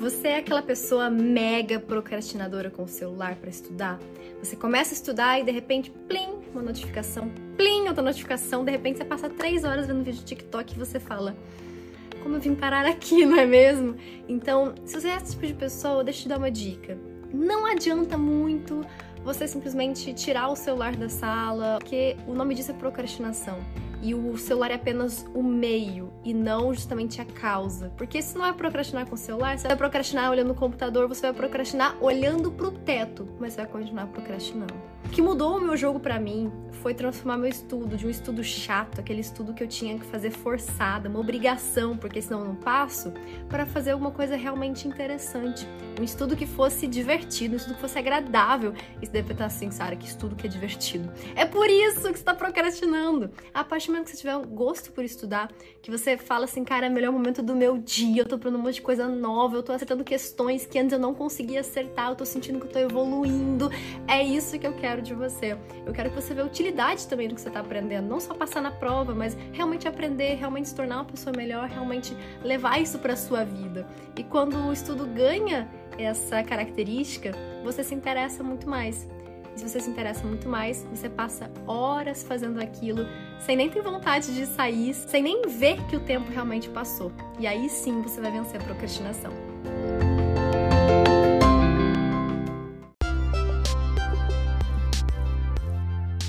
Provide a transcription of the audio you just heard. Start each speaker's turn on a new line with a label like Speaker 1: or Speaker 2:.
Speaker 1: Você é aquela pessoa mega procrastinadora com o celular para estudar? Você começa a estudar e de repente, plim, uma notificação, plim, outra notificação, de repente você passa três horas vendo vídeo de TikTok e você fala, como eu vim parar aqui, não é mesmo? Então, se você é esse tipo de pessoa, deixa eu te dar uma dica. Não adianta muito você simplesmente tirar o celular da sala, porque o nome disso é procrastinação e o celular é apenas o meio e não justamente a causa. Porque se não é procrastinar com o celular, você vai procrastinar olhando o computador, você vai procrastinar olhando pro teto, mas você vai continuar procrastinando. O que mudou o meu jogo para mim foi transformar meu estudo de um estudo chato, aquele estudo que eu tinha que fazer forçada, uma obrigação, porque senão eu não passo, para fazer alguma coisa realmente interessante. Um estudo que fosse divertido, um estudo que fosse agradável. E você deve estar assim, Sara, que estudo que é divertido. É por isso que você está procrastinando. A partir do momento que você tiver um gosto por estudar, que você fala assim, cara, é o melhor momento do meu dia, eu tô aprendendo um monte de coisa nova, eu tô acertando questões que antes eu não conseguia acertar, eu tô sentindo que eu tô evoluindo. É isso que eu quero de você. Eu quero que você veja utilidade também do que você tá aprendendo, não só passar na prova, mas realmente aprender, realmente se tornar uma pessoa melhor, realmente levar isso para sua vida. E quando o estudo ganha essa característica, você se interessa muito mais. E se você se interessa muito mais, você passa horas fazendo aquilo sem nem ter vontade de sair, sem nem ver que o tempo realmente passou. E aí sim você vai vencer a procrastinação.